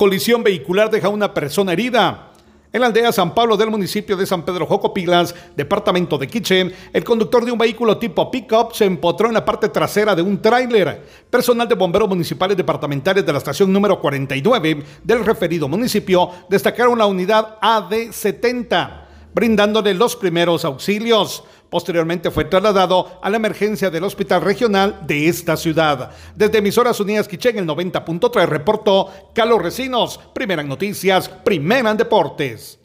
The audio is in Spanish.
Colisión vehicular deja una persona herida. En la aldea San Pablo del municipio de San Pedro Jocopilas, departamento de Quiché, el conductor de un vehículo tipo pick-up se empotró en la parte trasera de un tráiler. Personal de bomberos municipales departamentales de la estación número 49 del referido municipio destacaron la unidad AD70, brindándole los primeros auxilios. Posteriormente fue trasladado a la emergencia del Hospital Regional de esta ciudad. Desde Emisoras Unidas Quiché en el 90.3 reportó Carlos Recinos, Primera en Noticias, Primera en Deportes.